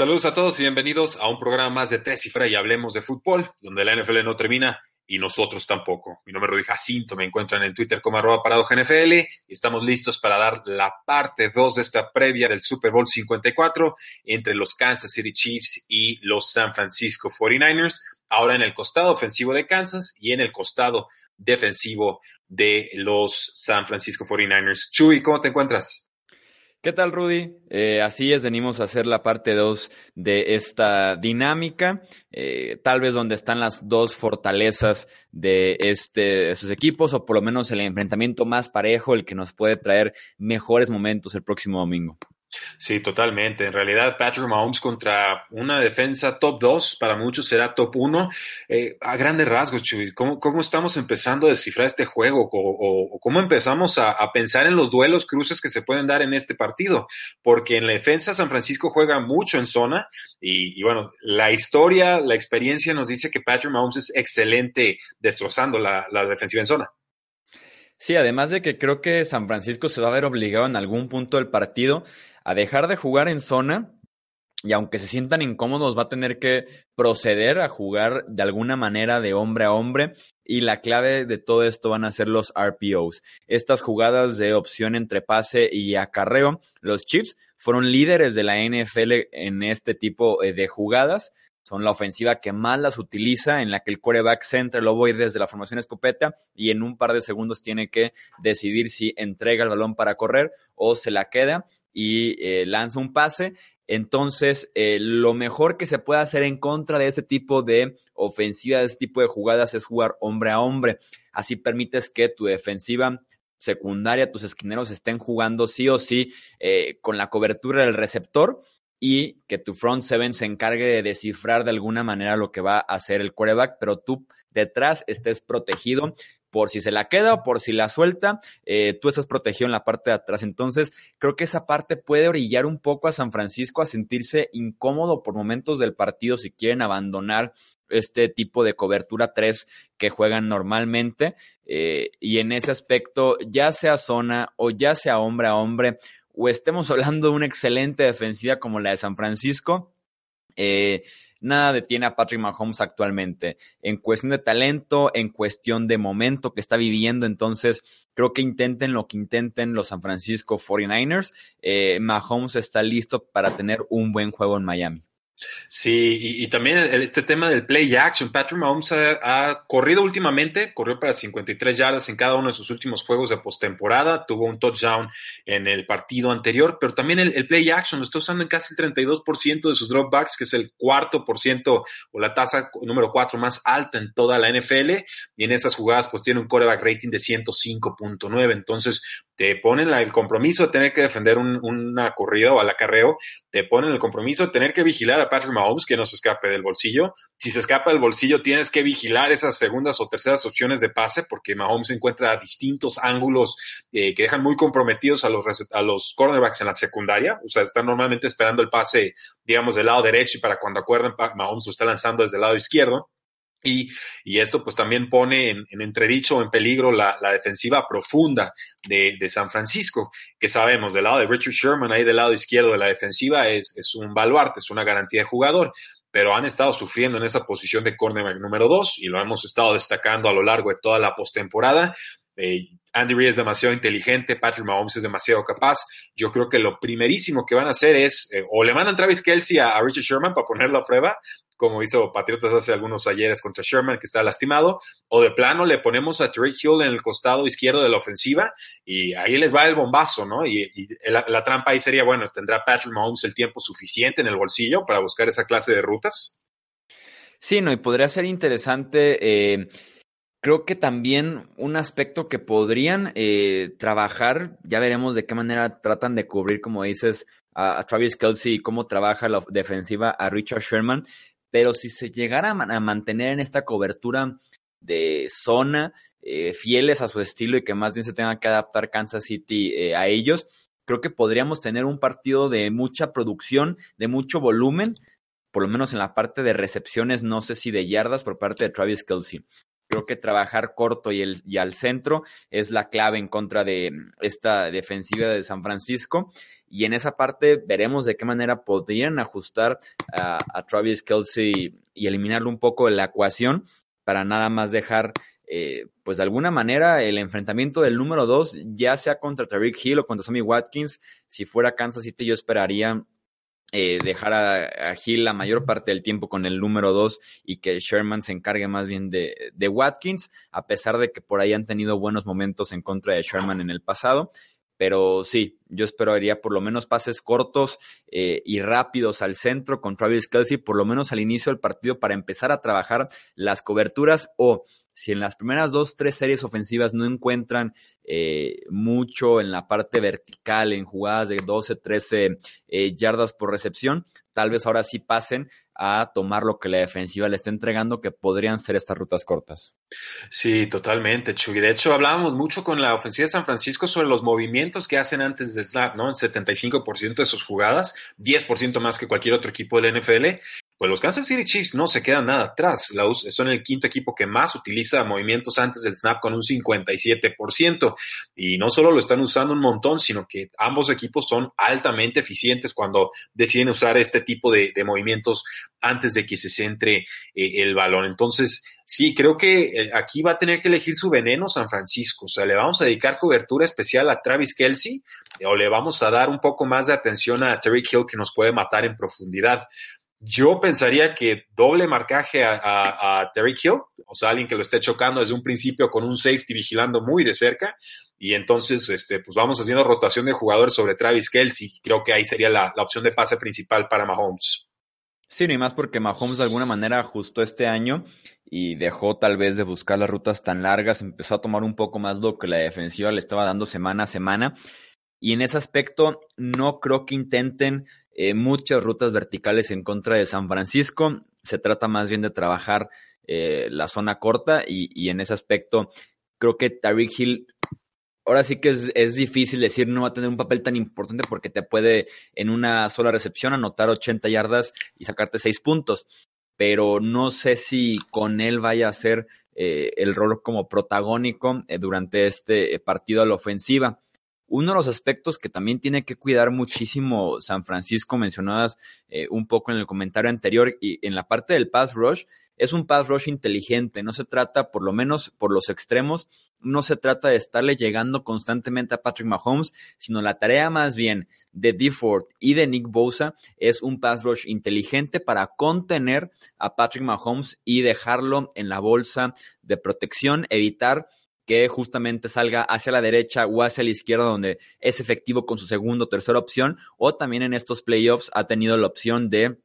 Saludos a todos y bienvenidos a un programa más de Tres y Hablemos de Fútbol, donde la NFL no termina y nosotros tampoco. Mi nombre es Rudy Jacinto, me encuentran en Twitter como arroba NFL y estamos listos para dar la parte 2 de esta previa del Super Bowl 54 entre los Kansas City Chiefs y los San Francisco 49ers, ahora en el costado ofensivo de Kansas y en el costado defensivo de los San Francisco 49ers. Chuy, ¿cómo te encuentras? ¿Qué tal, Rudy? Eh, así es, venimos a hacer la parte 2 de esta dinámica, eh, tal vez donde están las dos fortalezas de este, estos equipos, o por lo menos el enfrentamiento más parejo, el que nos puede traer mejores momentos el próximo domingo. Sí, totalmente. En realidad, Patrick Mahomes contra una defensa top 2, para muchos será top 1. Eh, a grandes rasgos, Chuy, ¿cómo, ¿cómo, estamos empezando a descifrar este juego? ¿O, cómo empezamos a, pensar en los duelos, cruces que se pueden dar en este partido? Porque en la defensa San Francisco juega mucho en zona y, bueno, la historia, la experiencia nos dice que Patrick Mahomes es excelente destrozando la, la defensiva en zona. Sí, además de que creo que San Francisco se va a ver obligado en algún punto del partido a dejar de jugar en zona y aunque se sientan incómodos va a tener que proceder a jugar de alguna manera de hombre a hombre y la clave de todo esto van a ser los RPOs. Estas jugadas de opción entre pase y acarreo, los Chiefs fueron líderes de la NFL en este tipo eh, de jugadas. Son la ofensiva que más las utiliza, en la que el quarterback centra el voy desde la formación escopeta y en un par de segundos tiene que decidir si entrega el balón para correr o se la queda y eh, lanza un pase. Entonces, eh, lo mejor que se puede hacer en contra de este tipo de ofensiva, de este tipo de jugadas, es jugar hombre a hombre. Así permites que tu defensiva secundaria, tus esquineros estén jugando sí o sí eh, con la cobertura del receptor y que tu front seven se encargue de descifrar de alguna manera lo que va a hacer el quarterback, pero tú detrás estés protegido por si se la queda o por si la suelta, eh, tú estás protegido en la parte de atrás. Entonces, creo que esa parte puede orillar un poco a San Francisco a sentirse incómodo por momentos del partido si quieren abandonar este tipo de cobertura 3 que juegan normalmente. Eh, y en ese aspecto, ya sea zona o ya sea hombre a hombre, o estemos hablando de una excelente defensiva como la de San Francisco, eh, nada detiene a Patrick Mahomes actualmente. En cuestión de talento, en cuestión de momento que está viviendo, entonces creo que intenten lo que intenten los San Francisco 49ers. Eh, Mahomes está listo para tener un buen juego en Miami. Sí, y, también este tema del play action. Patrick Mahomes ha, corrido últimamente, corrió para 53 yardas en cada uno de sus últimos juegos de postemporada, tuvo un touchdown en el partido anterior, pero también el, play action lo está usando en casi el 32% de sus dropbacks, que es el cuarto por ciento o la tasa número cuatro más alta en toda la NFL, y en esas jugadas pues tiene un quarterback rating de 105.9, entonces te ponen el compromiso de tener que defender una corrida o al acarreo, te ponen el compromiso de tener que vigilar a Patrick Mahomes que no se escape del bolsillo. Si se escapa del bolsillo, tienes que vigilar esas segundas o terceras opciones de pase porque Mahomes encuentra distintos ángulos eh, que dejan muy comprometidos a los, a los cornerbacks en la secundaria. O sea, están normalmente esperando el pase, digamos, del lado derecho y para cuando acuerden, Mahomes lo está lanzando desde el lado izquierdo. Y, y, esto pues también pone en, en entredicho o en peligro la, defensiva profunda de, de, San Francisco, que sabemos del lado de Richard Sherman, ahí del lado izquierdo de la defensiva, es, es un baluarte, es una garantía de jugador, pero han estado sufriendo en esa posición de cornerback número dos y lo hemos estado destacando a lo largo de toda la postemporada. Eh, Andy Reid es demasiado inteligente, Patrick Mahomes es demasiado capaz. Yo creo que lo primerísimo que van a hacer es eh, o le mandan Travis Kelsey a, a, Richard Sherman para ponerlo a prueba, como hizo Patriotas hace algunos ayeres contra Sherman, que está lastimado, o de plano le ponemos a Drake Hill en el costado izquierdo de la ofensiva y ahí les va el bombazo, ¿no? Y, y la, trampa ahí sería, bueno, ¿tendrá Patrick Mahomes el tiempo suficiente en el bolsillo para buscar esa clase de rutas? Sí, no, y podría ser interesante. Eh Creo que también un aspecto que podrían eh, trabajar, ya veremos de qué manera tratan de cubrir, como dices, a, Travis Kelsey y cómo trabaja la defensiva a Richard Sherman, pero si se llegara a, mantener en esta cobertura de zona, eh, fieles a su estilo y que más bien se tenga que adaptar Kansas City eh, a ellos, creo que podríamos tener un partido de mucha producción, de mucho volumen, por lo menos en la parte de recepciones, no sé si de yardas por parte de Travis Kelsey. Creo que trabajar corto y, el, y al centro es la clave en contra de esta defensiva de San Francisco. Y en esa parte veremos de qué manera podrían ajustar a, Travis Kelsey y eliminarlo un poco de la ecuación para nada más dejar, eh, pues de alguna manera, el enfrentamiento del número dos, ya sea contra Tariq Hill o contra Sammy Watkins. Si fuera Kansas City, yo esperaría eh, dejar a, Hill la mayor parte del tiempo con el número 2 y que Sherman se encargue más bien de, de, Watkins, a pesar de que por ahí han tenido buenos momentos en contra de Sherman en el pasado. Pero sí, yo esperaría por lo menos pases cortos eh, y rápidos al centro con Travis Kelsey, por lo menos al inicio del partido, para empezar a trabajar las coberturas o si en las primeras dos, tres series ofensivas no encuentran eh, mucho en la parte vertical, en jugadas de 12, 13 eh, yardas por recepción, tal vez ahora sí pasen a tomar lo que la defensiva le está entregando, que podrían ser estas rutas cortas. Sí, totalmente, Chuy. De hecho, hablábamos mucho con la ofensiva de San Francisco sobre los movimientos que hacen antes del snap, ¿no? El 75% de sus jugadas, 10% más que cualquier otro equipo del NFL pues los Kansas City Chiefs no se quedan nada atrás. son el quinto equipo que más utiliza movimientos antes del snap con un 57%. Y no solo lo están usando un montón, sino que ambos equipos son altamente eficientes cuando deciden usar este tipo de, movimientos antes de que se centre eh, el balón. Entonces, sí, creo que eh, aquí va a tener que elegir su veneno San Francisco. O sea, le vamos a dedicar cobertura especial a Travis Kelsey o le vamos a dar un poco más de atención a Terry Hill que nos puede matar en profundidad. Yo pensaría que doble marcaje a, a, Terry Hill, o sea, alguien que lo esté chocando desde un principio con un safety vigilando muy de cerca, y entonces este, pues vamos haciendo rotación de jugadores sobre Travis Kelsey. Creo que ahí sería la, opción de pase principal para Mahomes. Sí, ni más porque Mahomes de alguna manera ajustó este año y dejó tal vez de buscar las rutas tan largas, empezó a tomar un poco más lo que la defensiva le estaba dando semana a semana. Y en ese aspecto no creo que intenten eh, muchas rutas verticales en contra de San Francisco. Se trata más bien de trabajar eh, la zona corta y, en ese aspecto creo que Tariq Hill ahora sí que es, difícil decir no va a tener un papel tan importante porque te puede en una sola recepción anotar 80 yardas y sacarte 6 puntos. Pero no sé si con él vaya a ser eh, el rol como protagónico durante este partido a la ofensiva. Uno de los aspectos que también tiene que cuidar muchísimo San Francisco, mencionadas eh, un poco en el comentario anterior y en la parte del pass rush, es un pass rush inteligente. No se trata, por lo menos por los extremos, no se trata de estarle llegando constantemente a Patrick Mahomes, sino la tarea más bien de DeFord y de Nick Bosa es un pass rush inteligente para contener a Patrick Mahomes y dejarlo en la bolsa de protección, evitar que justamente salga hacia la derecha o hacia la izquierda donde es efectivo con su segunda o tercera opción, o también en estos playoffs ha tenido la opción de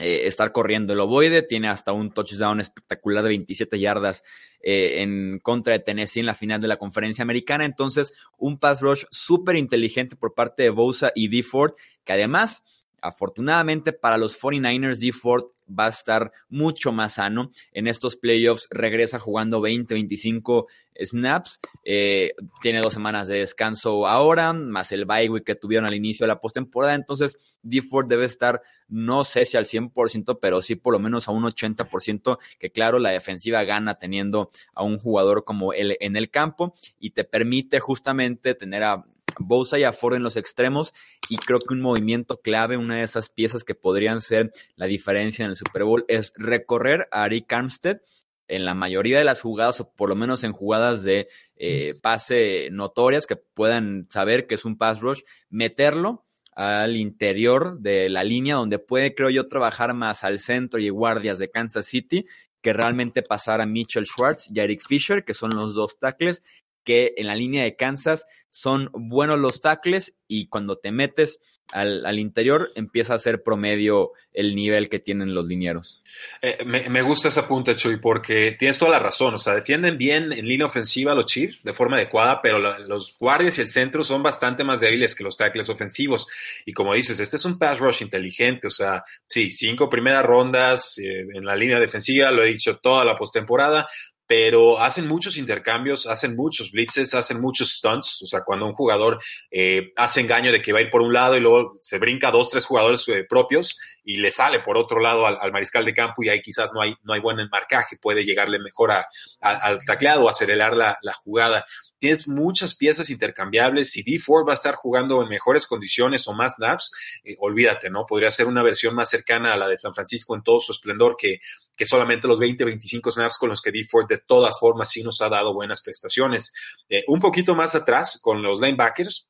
eh, estar corriendo el ovoide, tiene hasta un touchdown espectacular de 27 yardas eh, en contra de Tennessee en la final de la conferencia americana, entonces un pass rush súper inteligente por parte de Bosa y D. Ford, que además Afortunadamente para los 49ers, D. Ford va a estar mucho más sano. En estos playoffs regresa jugando 20, 25 snaps. Eh, tiene dos semanas de descanso ahora, más el bye week que tuvieron al inicio de la postemporada. Entonces, D. Ford debe estar, no sé si al 100%, pero sí por lo menos a un 80%, que claro, la defensiva gana teniendo a un jugador como él en el campo y te permite justamente tener a Bosa y Ford en los extremos y creo que un movimiento clave, una de esas piezas que podrían ser la diferencia en el Super Bowl es recorrer a Ari Armstead en la mayoría de las jugadas o por lo menos en jugadas de eh, pase notorias que puedan saber que es un pass rush, meterlo al interior de la línea donde puede, creo yo, trabajar más al centro y guardias de Kansas City que realmente pasar a Mitchell Schwartz y Eric Fisher, que son los dos tackles que en la línea de Kansas son buenos los tackles y cuando te metes al, interior empieza a ser promedio el nivel que tienen los linieros. Eh, me, gusta ese punto, Chuy, porque tienes toda la razón. O sea, defienden bien en línea ofensiva los Chiefs de forma adecuada, pero los guardias y el centro son bastante más débiles que los tackles ofensivos. Y como dices, este es un pass rush inteligente. O sea, sí, cinco primeras rondas eh, en la línea defensiva, lo he dicho toda la postemporada, pero hacen muchos intercambios, hacen muchos blitzes, hacen muchos stunts. O sea, cuando un jugador eh, hace engaño de que va a ir por un lado y luego se brinca dos, tres jugadores eh, propios y le sale por otro lado al, al, mariscal de campo y ahí quizás no hay, no hay buen marcaje, puede llegarle mejor al tacleado, acelerar la, la jugada tienes muchas piezas intercambiables. Si D Ford va a estar jugando en mejores condiciones o más snaps, eh, olvídate, ¿no? Podría ser una versión más cercana a la de San Francisco en todo su esplendor que, que solamente los 20, 25 snaps con los que D Ford de todas formas sí nos ha dado buenas prestaciones. Eh, un poquito más atrás con los linebackers,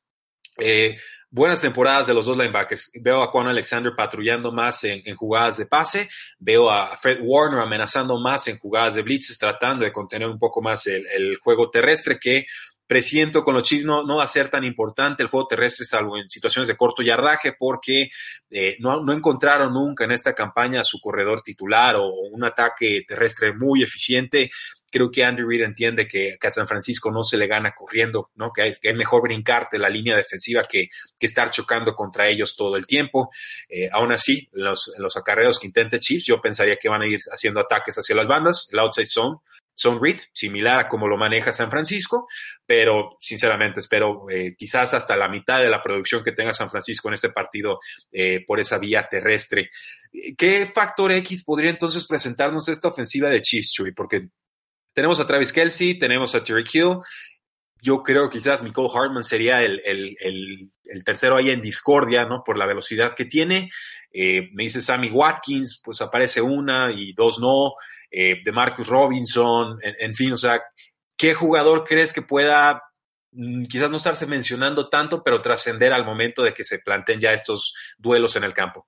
eh, buenas temporadas de los dos linebackers. Veo a Juan Alexander patrullando más en, jugadas de pase. Veo a Fred Warner amenazando más en jugadas de blitzes, tratando de contener un poco más el juego terrestre que presiento con los Chiefs no, no, va a ser tan importante el juego terrestre, salvo en situaciones de corto yardaje, porque eh, no, no, encontraron nunca en esta campaña su corredor titular o un ataque terrestre muy eficiente. Creo que Andy Reid entiende que, a San Francisco no se le gana corriendo, ¿no? Que es, que es mejor brincarte la línea defensiva que, que, estar chocando contra ellos todo el tiempo. Eh, aún así, los, los acarreos que intente Chiefs, yo pensaría que van a ir haciendo ataques hacia las bandas, el outside zone, son read, similar a como lo maneja San Francisco, pero sinceramente espero eh, quizás hasta la mitad de la producción que tenga San Francisco en este partido eh, por esa vía terrestre. ¿Qué factor X podría entonces presentarnos esta ofensiva de Chiefs, Chuy? Porque tenemos a Travis Kelsey, tenemos a Terry Hill. Yo creo quizás Nicole Hartman sería el, el, el, el, tercero ahí en discordia, ¿no? Por la velocidad que tiene. Eh, me dice Sammy Watkins, pues aparece una y dos no. Eh, de Marcus Robinson, en, fin, o sea, ¿qué jugador crees que pueda mm, quizás no estarse mencionando tanto, pero trascender al momento de que se planteen ya estos duelos en el campo?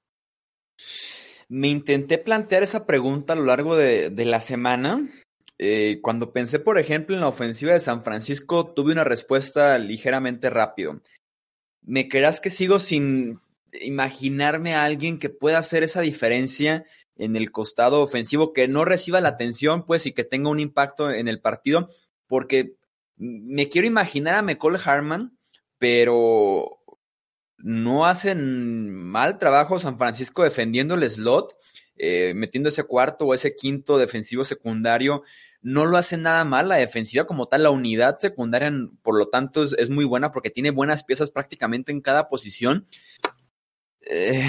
Me intenté plantear esa pregunta a lo largo de, la semana eh, cuando pensé, por ejemplo, en la ofensiva de San Francisco, tuve una respuesta ligeramente rápido. Me creerás que sigo sin imaginarme a alguien que pueda hacer esa diferencia en el costado ofensivo, que no reciba la atención, pues, y que tenga un impacto en el partido, porque me quiero imaginar a McCall Harman, pero no hacen mal trabajo San Francisco defendiendo el slot, eh, metiendo ese cuarto o ese quinto defensivo secundario no lo hace nada mal. La defensiva como tal, la unidad secundaria, por lo tanto, es, es muy buena porque tiene buenas piezas prácticamente en cada posición. Eh,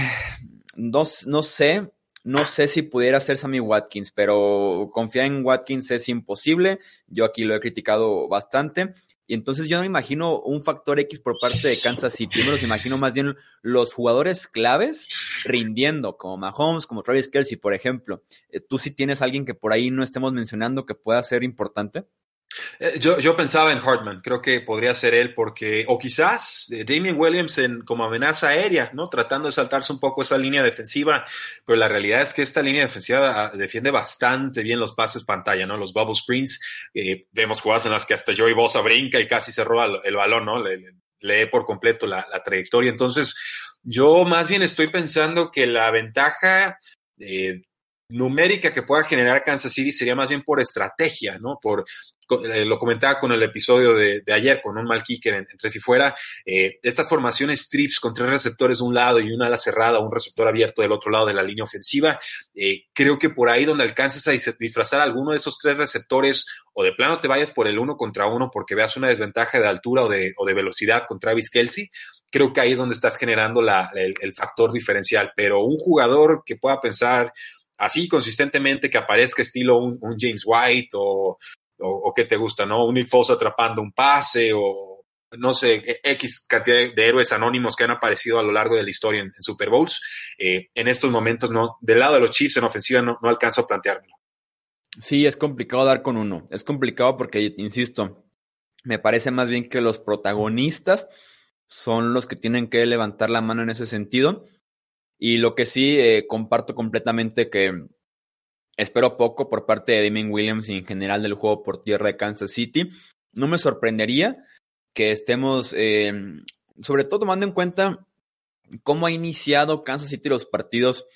no, no sé, no sé si pudiera ser Sammy Watkins, pero confiar en Watkins es imposible. Yo aquí lo he criticado bastante. Y entonces yo no me imagino un factor X por parte de Kansas City, me los imagino más bien los jugadores claves rindiendo, como Mahomes, como Travis Kelsey, por ejemplo. Eh, ¿Tú sí tienes alguien que por ahí no estemos mencionando que pueda ser importante? Eh, yo, yo, pensaba en Hartman, creo que podría ser él porque, o quizás eh, Damien Williams en, como amenaza aérea, ¿no? Tratando de saltarse un poco esa línea defensiva, pero la realidad es que esta línea defensiva ah, defiende bastante bien los pases pantalla, ¿no? Los bubble screens, eh, vemos jugadas en las que hasta Joey Bosa brinca y casi se roba el, balón, ¿no? Le, le, lee por completo la, trayectoria. Entonces, yo más bien estoy pensando que la ventaja numérica que pueda generar Kansas City sería más bien por estrategia, ¿no? Por eh, lo comentaba con el episodio de, de ayer, con un mal kicker en, entre si fuera, eh, estas formaciones trips con tres receptores de un lado y una ala cerrada, un receptor abierto del otro lado de la línea ofensiva, eh, creo que por ahí donde alcances a disfrazar alguno de esos tres receptores o de plano te vayas por el uno contra uno porque veas una desventaja de altura o de, o de velocidad con Travis Kelsey, creo que ahí es donde estás generando la, el, el factor diferencial, pero un jugador que pueda pensar así consistentemente que aparezca estilo un James White o, o, qué te gusta, ¿no? Un Foles atrapando un pase o no sé, X cantidad de héroes anónimos que han aparecido a lo largo de la historia en, en Super Bowls. Eh, en estos momentos, no, del lado de los Chiefs en ofensiva no, no alcanzo a planteármelo. Sí, es complicado dar con uno. Es complicado porque, insisto, me parece más bien que los protagonistas son los que tienen que levantar la mano en ese sentido. Y lo que sí eh, comparto completamente que espero poco por parte de Damien Williams y en general del juego por tierra de Kansas City. no me sorprendería que estemos, eh, sobre todo tomando en cuenta cómo ha iniciado Kansas City los partidos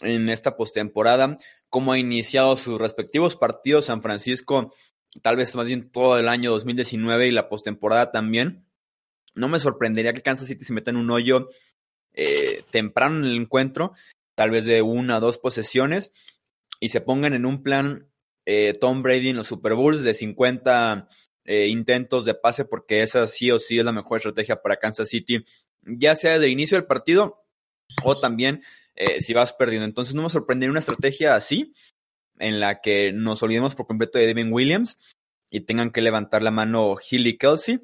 en esta postemporada, cómo ha iniciado sus respectivos partidos San Francisco, tal vez más bien todo el año 2019 y la postemporada también. No me sorprendería que Kansas City se meta en un hoyo eh, temprano en el encuentro, tal vez de una o dos posesiones, y se pongan en un plan eh, Tom Brady en los Super Bowls de 50 eh, intentos de pase, porque esa sí o sí es la mejor estrategia para Kansas City, ya sea desde el inicio del partido o también eh, si vas perdiendo. Entonces no me sorprendería una estrategia así, en la que nos olvidemos por completo de Devin Williams y tengan que levantar la mano Hill y Kelsey,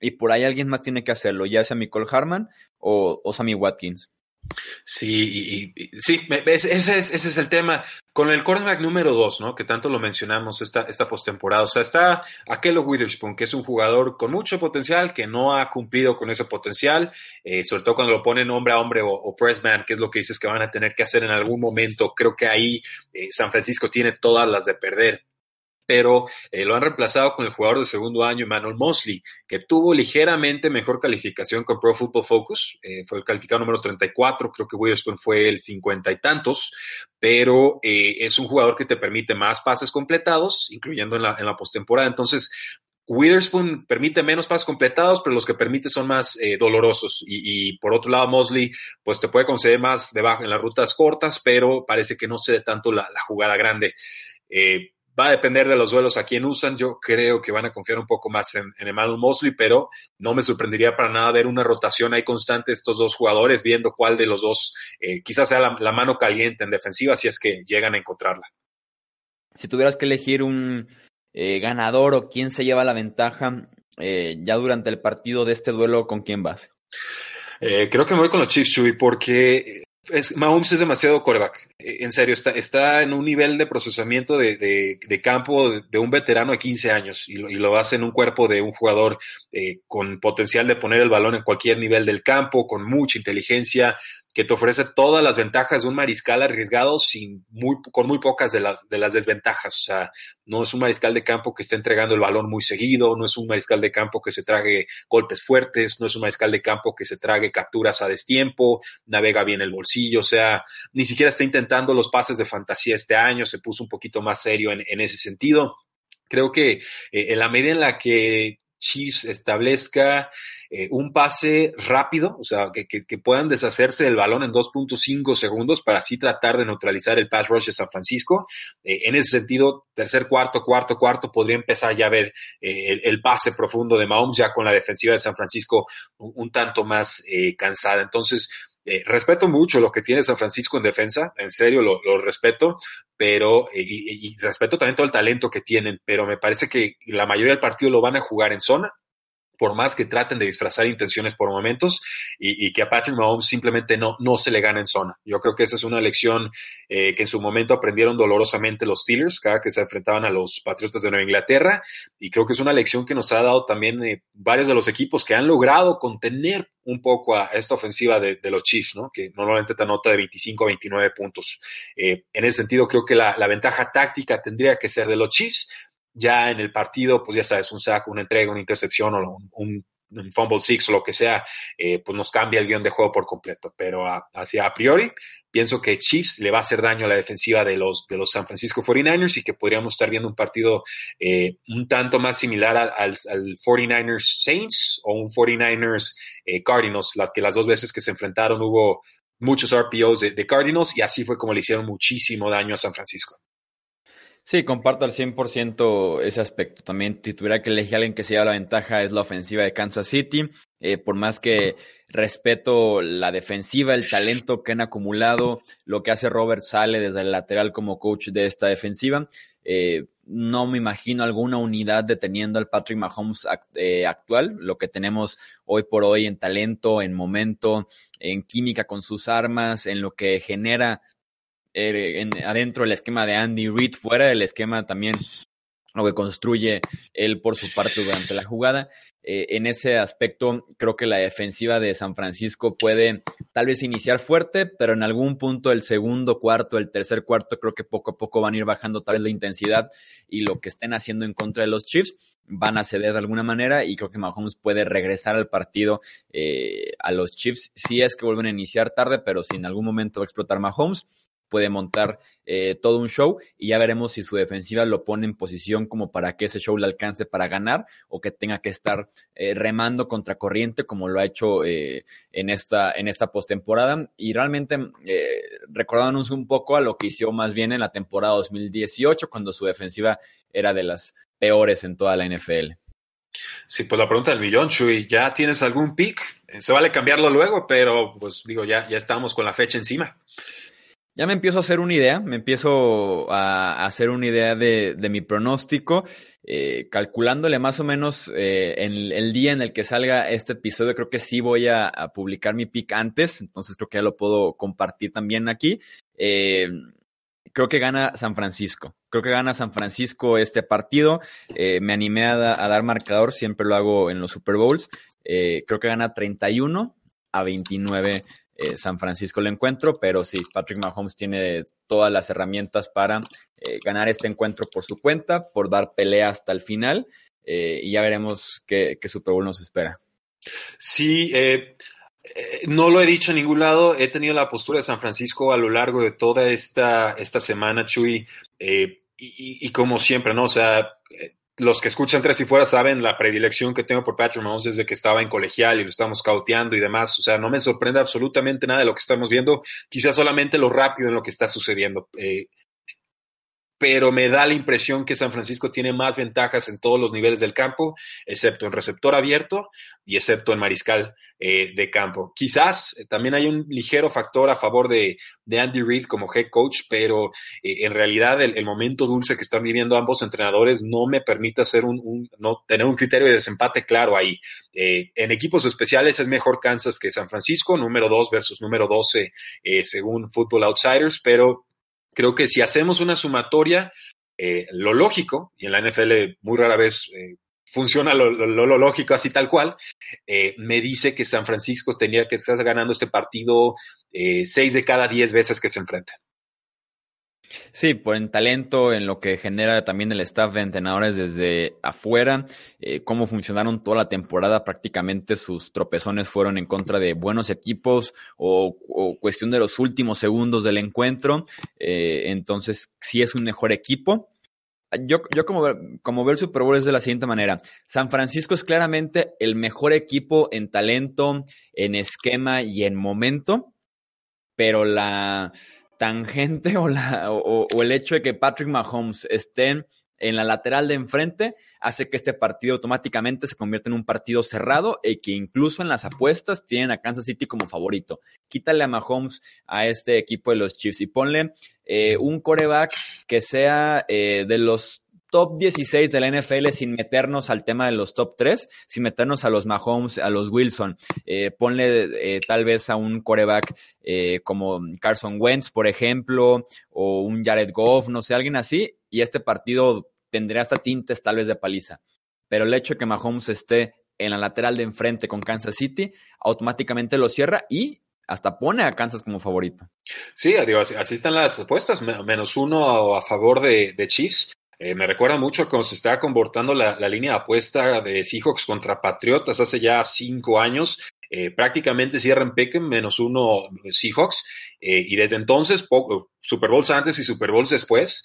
y por ahí alguien más tiene que hacerlo, ya sea Nicole Harman o, o Sammy Watkins. Sí, y, sí, ese es, ese es el tema. Con el cornerback número dos, ¿no? Que tanto lo mencionamos esta, esta postemporada. O sea, está Akello Witherspoon, que es un jugador con mucho potencial, que no ha cumplido con ese potencial, eh, sobre todo cuando lo ponen hombre a hombre o, o pressman, que es lo que dices que van a tener que hacer en algún momento. Creo que ahí eh, San Francisco tiene todas las de perder pero eh, lo han reemplazado con el jugador de segundo año, Emmanuel Mosley, que tuvo ligeramente mejor calificación con Pro Football Focus, eh, fue el calificado número 34, creo que Witherspoon fue el cincuenta y tantos, pero eh, es un jugador que te permite más pases completados, incluyendo en la, en la postemporada. Entonces, Witherspoon permite menos pases completados, pero los que permite son más eh, dolorosos. Y, y, por otro lado, Mosley, pues te puede conceder más debajo en las rutas cortas, pero parece que no se dé tanto la, la jugada grande. Eh, Va a depender de los duelos a quién usan. Yo creo que van a confiar un poco más en, en Emmanuel Mosley, pero no me sorprendería para nada ver una rotación ahí constante de estos dos jugadores, viendo cuál de los dos eh, quizás sea la, la, mano caliente en defensiva, si es que llegan a encontrarla. Si tuvieras que elegir un eh, ganador o quién se lleva la ventaja eh, ya durante el partido de este duelo, ¿con quién vas? Eh, creo que me voy con los Chiefs, Chuy, porque es, Mahomes es demasiado coreback. En serio, está, está en un nivel de procesamiento de, de, de campo de, de, un veterano de 15 años y lo, y lo, hace en un cuerpo de un jugador eh, con potencial de poner el balón en cualquier nivel del campo, con mucha inteligencia, que te ofrece todas las ventajas de un mariscal arriesgado sin muy, con muy pocas de las, de las desventajas. O sea, no es un mariscal de campo que esté entregando el balón muy seguido, no es un mariscal de campo que se trague golpes fuertes, no es un mariscal de campo que se trague capturas a destiempo, navega bien el bolsillo, o sea, ni siquiera está intentando los pases de fantasía este año, se puso un poquito más serio en, en ese sentido. Creo que eh, en la medida en la que Chiefs establezca eh, un pase rápido, o sea, que, puedan deshacerse del balón en 2.5 segundos para así tratar de neutralizar el pass rush de San Francisco. Eh, en ese sentido, tercer cuarto, cuarto, cuarto, podría empezar ya a ver eh, el, pase profundo de Mahomes ya con la defensiva de San Francisco un, tanto más cansada. Entonces, eh, respeto mucho lo que tiene San Francisco en defensa, en serio lo, lo respeto, pero eh, y, y, respeto también todo el talento que tienen, pero me parece que la mayoría del partido lo van a jugar en zona, por más que traten de disfrazar intenciones por momentos y, que a Patrick Mahomes simplemente no, no se le gana en zona. Yo creo que esa es una lección eh, que en su momento aprendieron dolorosamente los Steelers cada que se enfrentaban a los Patriotas de Nueva Inglaterra y creo que es una lección que nos ha dado también eh, varios de los equipos que han logrado contener un poco a esta ofensiva de, de los Chiefs, ¿no? que normalmente te anota de 25 a 29 puntos. Eh, en ese sentido, creo que la, la ventaja táctica tendría que ser de los Chiefs, ya en el partido, pues ya sabes, un saco, una entrega, una intercepción o un, fumble six o lo que sea, eh, pues nos cambia el guion de juego por completo. Pero a, a priori, pienso que Chiefs le va a hacer daño a la defensiva de los, de los San Francisco 49ers y que podríamos estar viendo un partido eh, un tanto más similar al, al, al, 49ers Saints o un 49ers eh, Cardinals, las que las dos veces que se enfrentaron hubo muchos RPOs de Cardinals y así fue como le hicieron muchísimo daño a San Francisco. Sí, comparto al 100% ese aspecto. También si tuviera que elegir a alguien que se lleva la ventaja es la ofensiva de Kansas City. Eh, por más que respeto la defensiva, el talento que han acumulado, lo que hace Robert Sale desde el lateral como coach de esta defensiva, eh, no me imagino alguna unidad deteniendo al Patrick Mahomes eh, actual, lo que tenemos hoy por hoy en talento, en momento, en química con sus armas, en lo que genera eh, en, adentro del esquema de Andy Reid, fuera del esquema también lo que construye él por su parte durante la jugada. Eh, en ese aspecto, creo que la defensiva de San Francisco puede tal vez iniciar fuerte, pero en algún punto el segundo cuarto, el tercer cuarto, creo que poco a poco van a ir bajando tal vez la intensidad y lo que estén haciendo en contra de los Chiefs van a ceder de alguna manera y creo que Mahomes puede regresar al partido eh, a los Chiefs si es que vuelven a iniciar tarde, pero si en algún momento va a explotar Mahomes, puede montar eh, todo un show y ya veremos si su defensiva lo pone en posición como para que ese show le alcance para ganar o que tenga que estar eh, remando contra corriente como lo ha hecho eh, en esta, en esta postemporada. Y realmente recordándonos un poco a lo que hizo más bien en la temporada 2018 cuando su defensiva era de las peores en toda la NFL. Sí, pues la pregunta del millón, Chuy, ¿ya tienes algún pick? Se vale cambiarlo luego, pero pues digo, ya, ya estamos con la fecha encima ya me empiezo a hacer una idea, me empiezo a, hacer una idea de, mi pronóstico, eh, calculándole más o menos eh, en el, día en el que salga este episodio, creo que sí voy a, publicar mi pick antes, entonces creo que ya lo puedo compartir también aquí. Eh, creo que gana San Francisco. Creo que gana San Francisco este partido. me animé a, a, dar marcador, siempre lo hago en los Super Bowls. creo que gana 31 a 29 eh, San Francisco el encuentro, pero sí, Patrick Mahomes tiene todas las herramientas para eh, ganar este encuentro por su cuenta, por dar pelea hasta el final, eh, y ya veremos qué, Super Bowl nos espera. Sí, no lo he dicho en ningún lado, he tenido la postura de San Francisco a lo largo de toda esta, esta semana, Chuy, y, y, como siempre, ¿no? O sea, los que escuchan Tres y Fuera saben la predilección que tengo por Patrick Mahomes desde que estaba en colegial y lo estamos cauteando y demás. O sea, no me sorprende absolutamente nada de lo que estamos viendo, quizás solamente lo rápido en lo que está sucediendo. Eh, pero me da la impresión que San Francisco tiene más ventajas en todos los niveles del campo, excepto en receptor abierto y excepto en mariscal eh, de campo. Quizás eh, también hay un ligero factor a favor de, Andy Reid como head coach, pero eh, en realidad el, momento dulce que están viviendo ambos entrenadores no me permite hacer un, no, tener un criterio de desempate claro ahí. en equipos especiales es mejor Kansas que San Francisco, número 2 versus número 12 según Football Outsiders, pero Creo que si hacemos una sumatoria, eh, lo lógico, y en la NFL muy rara vez eh, funciona lo, lógico así tal cual, eh, me dice que San Francisco tenía que estar ganando este partido seis de cada diez veces que se enfrenta. Sí, por en talento, en lo que genera también el staff de entrenadores desde afuera, eh, cómo funcionaron toda la temporada, prácticamente sus tropezones fueron en contra de buenos equipos o, cuestión de los últimos segundos del encuentro, eh, entonces sí es un mejor equipo. Yo, yo como, como veo el Super Bowl es de la siguiente manera. San Francisco es claramente el mejor equipo en talento, en esquema y en momento, pero la, tangente o, la, o, el hecho de que Patrick Mahomes esté en la lateral de enfrente hace que este partido automáticamente se convierta en un partido cerrado y que incluso en las apuestas tienen a Kansas City como favorito. Quítale a Mahomes a este equipo de los Chiefs y ponle eh, un coreback que sea eh, de los top 16 de la NFL sin meternos al tema de los top 3, sin meternos a los Mahomes, a los Wilson. Eh, ponle eh, tal vez a un coreback eh, como Carson Wentz, por ejemplo, o un Jared Goff, no sé, alguien así, y este partido tendría hasta tintes tal vez de paliza. Pero el hecho de que Mahomes esté en la lateral de enfrente con Kansas City, automáticamente lo cierra y hasta pone a Kansas como favorito. Sí, adiós, así están las apuestas, menos uno a favor de, de Chiefs. Eh, me recuerda mucho cuando se estaba comportando la, línea de apuesta de Seahawks contra Patriotas hace ya cinco años. Eh, prácticamente cierran Pecken menos uno Seahawks. Eh, y desde entonces, Super Bowls antes y Super Bowls después,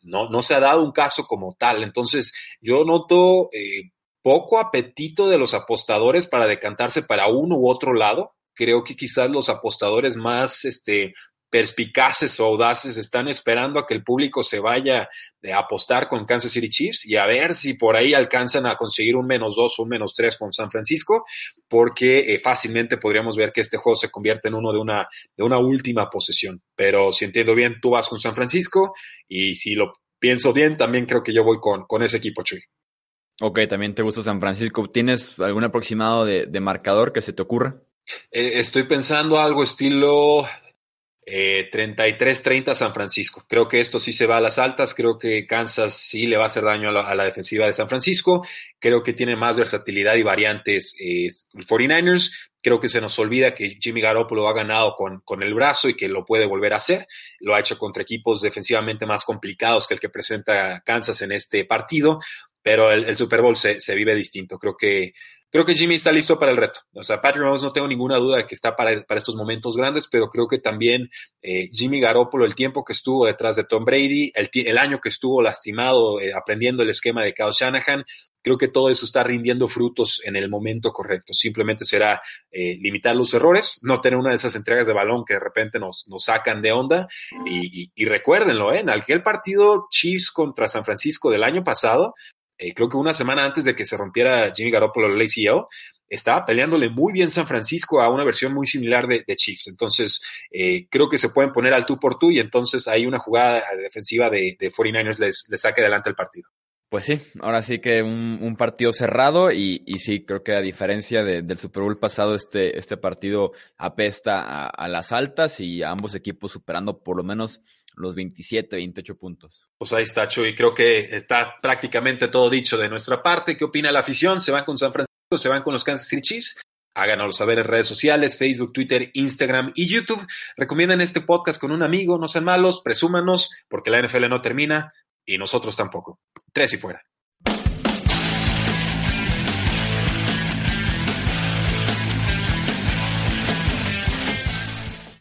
no, no se ha dado un caso como tal. Entonces, yo noto poco apetito de los apostadores para decantarse para uno u otro lado creo que quizás los apostadores más este, perspicaces o audaces están esperando a que el público se vaya a apostar con Kansas City Chiefs y a ver si por ahí alcanzan a conseguir un menos dos o un menos tres con San Francisco, porque eh, fácilmente podríamos ver que este juego se convierte en uno de una, de una última posesión. Pero si entiendo bien, tú vas con San Francisco y si lo pienso bien, también creo que yo voy con, con ese equipo, Chuy. Ok, también te gusta San Francisco. ¿Tienes algún aproximado de, marcador que se te ocurra? Eh, estoy pensando algo estilo Eh, 33-30 San Francisco. Creo que esto sí se va a las altas. Creo que Kansas sí le va a hacer daño a la, defensiva de San Francisco. Creo que tiene más versatilidad y variantes eh, 49ers. Creo que se nos olvida que Jimmy Garoppolo ha ganado con, con, el brazo y que lo puede volver a hacer. Lo ha hecho contra equipos defensivamente más complicados que el que presenta Kansas en este partido, pero el, Super Bowl se, vive distinto. Creo que creo que Jimmy está listo para el reto. O sea, Patrick Mahomes no tengo ninguna duda de que está para, para estos momentos grandes, pero creo que también eh, Jimmy Garoppolo, el tiempo que estuvo detrás de Tom Brady, el, el año que estuvo lastimado eh, aprendiendo el esquema de Kyle Shanahan, creo que todo eso está rindiendo frutos en el momento correcto. Simplemente será eh, limitar los errores, no tener una de esas entregas de balón que de repente nos, nos sacan de onda. Y, y, y recuérdenlo, ¿eh? en aquel partido Chiefs contra San Francisco del año pasado, eh, creo que una semana antes de que se rompiera Jimmy Garoppolo el ACL, estaba peleándole muy bien San Francisco a una versión muy similar de, Chiefs. Entonces, eh, creo que se pueden poner al tú por tú y entonces hay una jugada defensiva de, de 49ers les, saque adelante el partido. Pues sí, ahora sí que un, partido cerrado y, y, sí, creo que a diferencia de, del Super Bowl pasado, este, este partido apesta a, a, las altas y a ambos equipos superando por lo menos los 27, 28 puntos. Pues ahí está, Chuy. Creo que está prácticamente todo dicho de nuestra parte. ¿Qué opina la afición? ¿Se van con San Francisco? ¿Se van con los Kansas City Chiefs? Háganoslo saber en redes sociales, Facebook, Twitter, Instagram y YouTube. Recomienden este podcast con un amigo, no sean malos, presúmanos, porque la NFL no termina y nosotros tampoco. Tres y fuera.